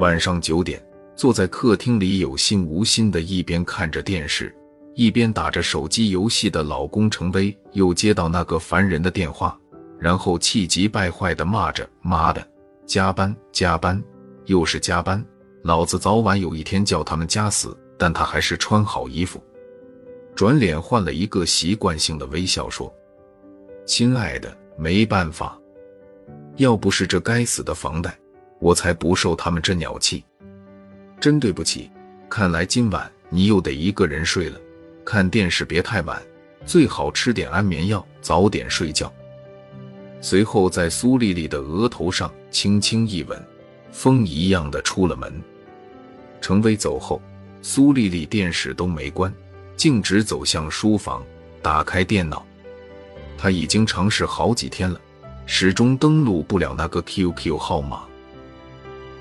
晚上九点，坐在客厅里有心无心的一边看着电视，一边打着手机游戏的老公程威又接到那个烦人的电话，然后气急败坏的骂着：“妈的，加班加班，又是加班！老子早晚有一天叫他们加死！”但他还是穿好衣服，转脸换了一个习惯性的微笑，说：“亲爱的，没办法，要不是这该死的房贷。”我才不受他们这鸟气，真对不起。看来今晚你又得一个人睡了。看电视别太晚，最好吃点安眠药，早点睡觉。随后在苏丽丽的额头上轻轻一吻，风一样的出了门。程威走后，苏丽丽电视都没关，径直走向书房，打开电脑。她已经尝试好几天了，始终登录不了那个 QQ 号码。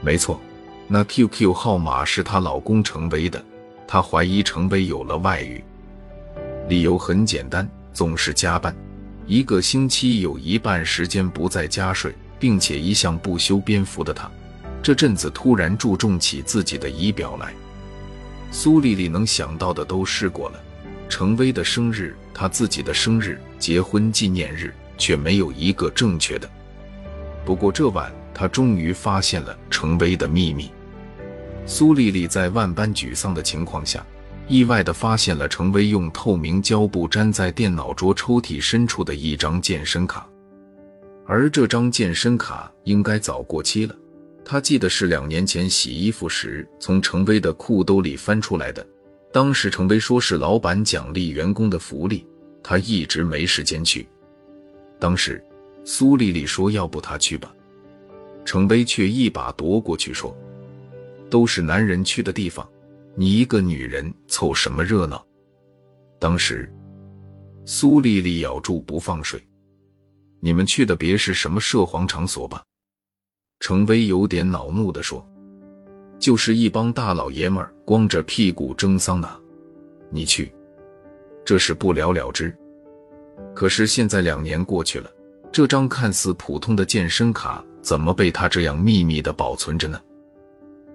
没错，那 QQ 号码是她老公程威的。她怀疑程威有了外遇，理由很简单，总是加班，一个星期有一半时间不在家睡，并且一向不修边幅的他，这阵子突然注重起自己的仪表来。苏丽丽能想到的都试过了，程威的生日、他自己的生日、结婚纪念日，却没有一个正确的。不过这晚。他终于发现了程威的秘密。苏丽丽在万般沮丧的情况下，意外地发现了程威用透明胶布粘在电脑桌抽屉深处的一张健身卡，而这张健身卡应该早过期了。他记得是两年前洗衣服时从程威的裤兜里翻出来的，当时程威说是老板奖励员工的福利，他一直没时间去。当时苏丽丽说：“要不他去吧。”程威却一把夺过去，说：“都是男人去的地方，你一个女人凑什么热闹？”当时，苏丽丽咬住不放水：“你们去的别是什么涉黄场所吧？”程威有点恼怒地说：“就是一帮大老爷们儿光着屁股蒸桑拿，你去，这是不了了之。可是现在两年过去了，这张看似普通的健身卡。”怎么被他这样秘密的保存着呢？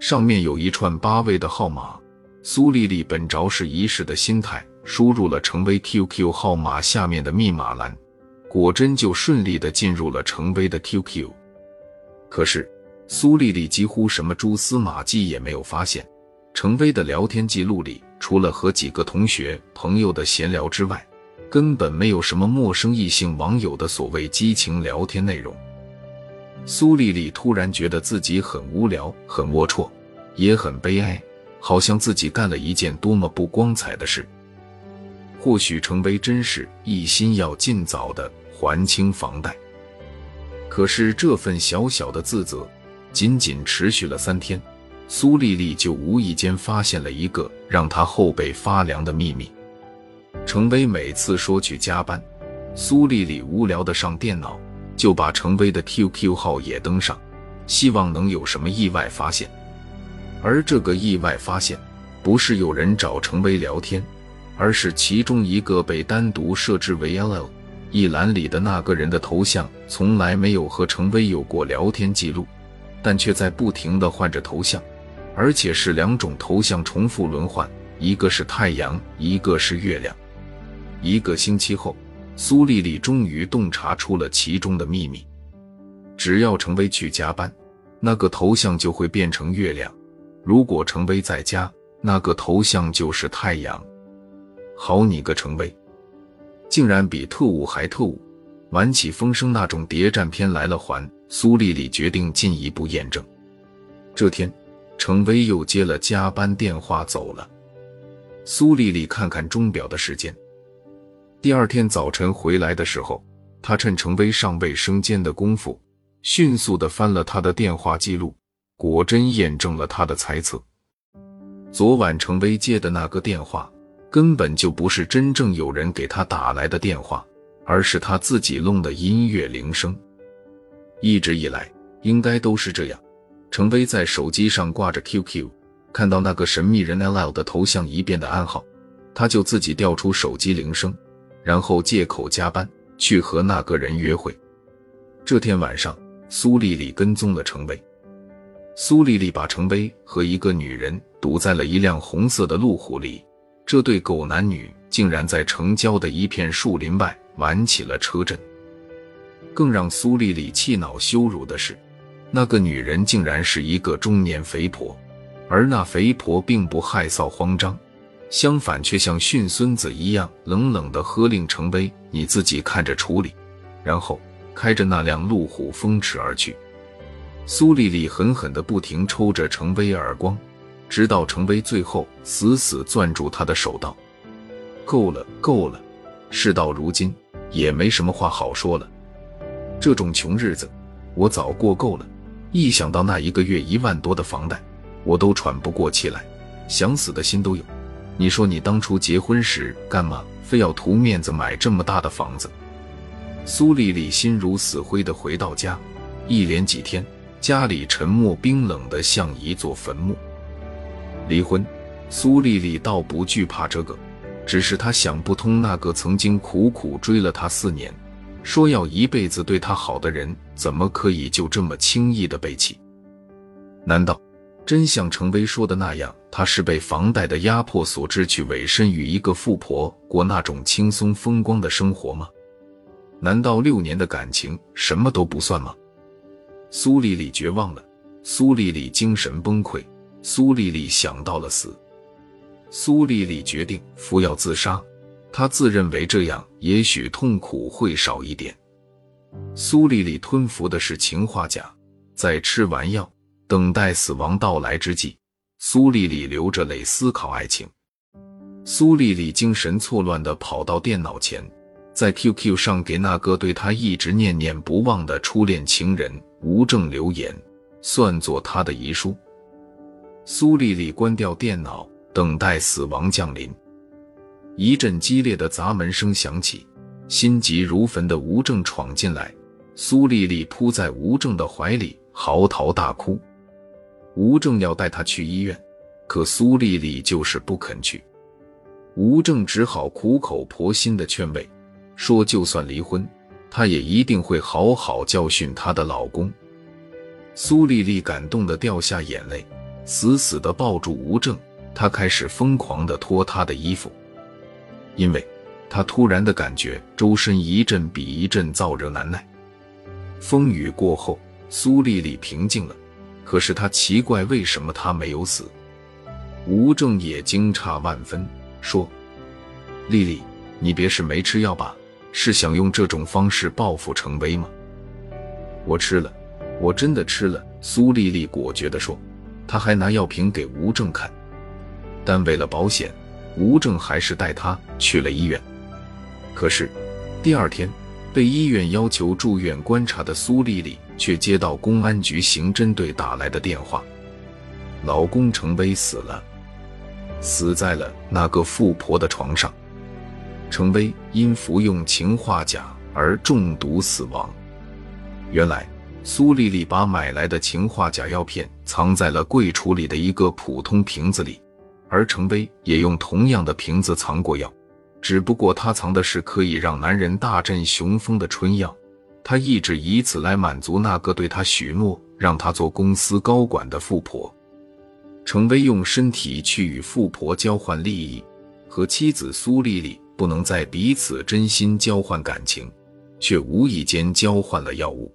上面有一串八位的号码。苏丽丽本着是一试的心态，输入了程威 QQ 号码下面的密码栏，果真就顺利的进入了程威的 QQ。可是苏丽丽几乎什么蛛丝马迹也没有发现，程威的聊天记录里，除了和几个同学朋友的闲聊之外，根本没有什么陌生异性网友的所谓激情聊天内容。苏丽丽突然觉得自己很无聊、很龌龊，也很悲哀，好像自己干了一件多么不光彩的事。或许程威真是一心要尽早的还清房贷，可是这份小小的自责仅仅持续了三天，苏丽丽就无意间发现了一个让她后背发凉的秘密：程威每次说去加班，苏丽丽无聊的上电脑。就把程威的 QQ 号也登上，希望能有什么意外发现。而这个意外发现，不是有人找程威聊天，而是其中一个被单独设置为 LL 一栏里的那个人的头像，从来没有和程威有过聊天记录，但却在不停的换着头像，而且是两种头像重复轮换，一个是太阳，一个是月亮。一个星期后。苏丽丽终于洞察出了其中的秘密：只要程威去加班，那个头像就会变成月亮；如果程威在家，那个头像就是太阳。好你个程威，竟然比特务还特务！玩起风声那种谍战片来了。还苏丽丽决定进一步验证。这天，程威又接了加班电话走了。苏丽丽看看钟表的时间。第二天早晨回来的时候，他趁程威上卫生间的功夫，迅速的翻了他的电话记录，果真验证了他的猜测。昨晚程威接的那个电话，根本就不是真正有人给他打来的电话，而是他自己弄的音乐铃声。一直以来，应该都是这样。程威在手机上挂着 QQ，看到那个神秘人 LL 的头像一变的暗号，他就自己调出手机铃声。然后借口加班去和那个人约会。这天晚上，苏丽丽跟踪了程威，苏丽丽把程威和一个女人堵在了一辆红色的路虎里，这对狗男女竟然在城郊的一片树林外玩起了车震。更让苏丽丽气恼羞辱的是，那个女人竟然是一个中年肥婆，而那肥婆并不害臊慌张，相反却像训孙子一样冷冷地喝令程威：“你自己看着处理。”然后开着那辆路虎风驰而去。苏丽丽狠狠地不停抽着程威耳光，直到程威最后死死攥住她的手道：“够了，够了！事到如今，也没什么话好说了。这种穷日子，我早过够了。一想到那一个月一万多的房贷，我都喘不过气来，想死的心都有。你说你当初结婚时干嘛非要图面子买这么大的房子？”苏丽丽心如死灰的回到家，一连几天。家里沉默冰冷的像一座坟墓。离婚，苏丽丽倒不惧怕这个，只是她想不通，那个曾经苦苦追了她四年，说要一辈子对她好的人，怎么可以就这么轻易的背弃？难道真像程威说的那样，他是被房贷的压迫所致，去委身于一个富婆，过那种轻松风光的生活吗？难道六年的感情什么都不算吗？苏丽丽绝望了，苏丽丽精神崩溃，苏丽丽想到了死，苏丽丽决定服药自杀。她自认为这样也许痛苦会少一点。苏丽丽吞服的是氰化钾，在吃完药等待死亡到来之际，苏丽丽流着泪思考爱情。苏丽丽精神错乱地跑到电脑前。在 QQ 上给那个对她一直念念不忘的初恋情人吴正留言，算作他的遗书。苏丽丽关掉电脑，等待死亡降临。一阵激烈的砸门声响起，心急如焚的吴正闯进来，苏丽丽扑在吴正的怀里，嚎啕大哭。吴正要带她去医院，可苏丽丽就是不肯去。吴正只好苦口婆心的劝慰。说，就算离婚，她也一定会好好教训她的老公。苏丽丽感动的掉下眼泪，死死的抱住吴正，她开始疯狂的脱他的衣服，因为她突然的感觉周身一阵比一阵燥热难耐。风雨过后，苏丽丽平静了，可是他奇怪，为什么他没有死？吴正也惊诧万分，说：“丽丽，你别是没吃药吧？”是想用这种方式报复程威吗？我吃了，我真的吃了。苏丽丽果决地说，她还拿药瓶给吴正看。但为了保险，吴正还是带她去了医院。可是第二天，被医院要求住院观察的苏丽丽却接到公安局刑侦队打来的电话：老公程威死了，死在了那个富婆的床上。程威因服用氰化钾而中毒死亡。原来，苏丽丽把买来的氰化钾药片藏在了柜橱里的一个普通瓶子里，而程威也用同样的瓶子藏过药，只不过他藏的是可以让男人大振雄风的春药。他一直以此来满足那个对他许诺让他做公司高管的富婆。程威用身体去与富婆交换利益，和妻子苏丽丽。不能在彼此真心交换感情，却无意间交换了药物。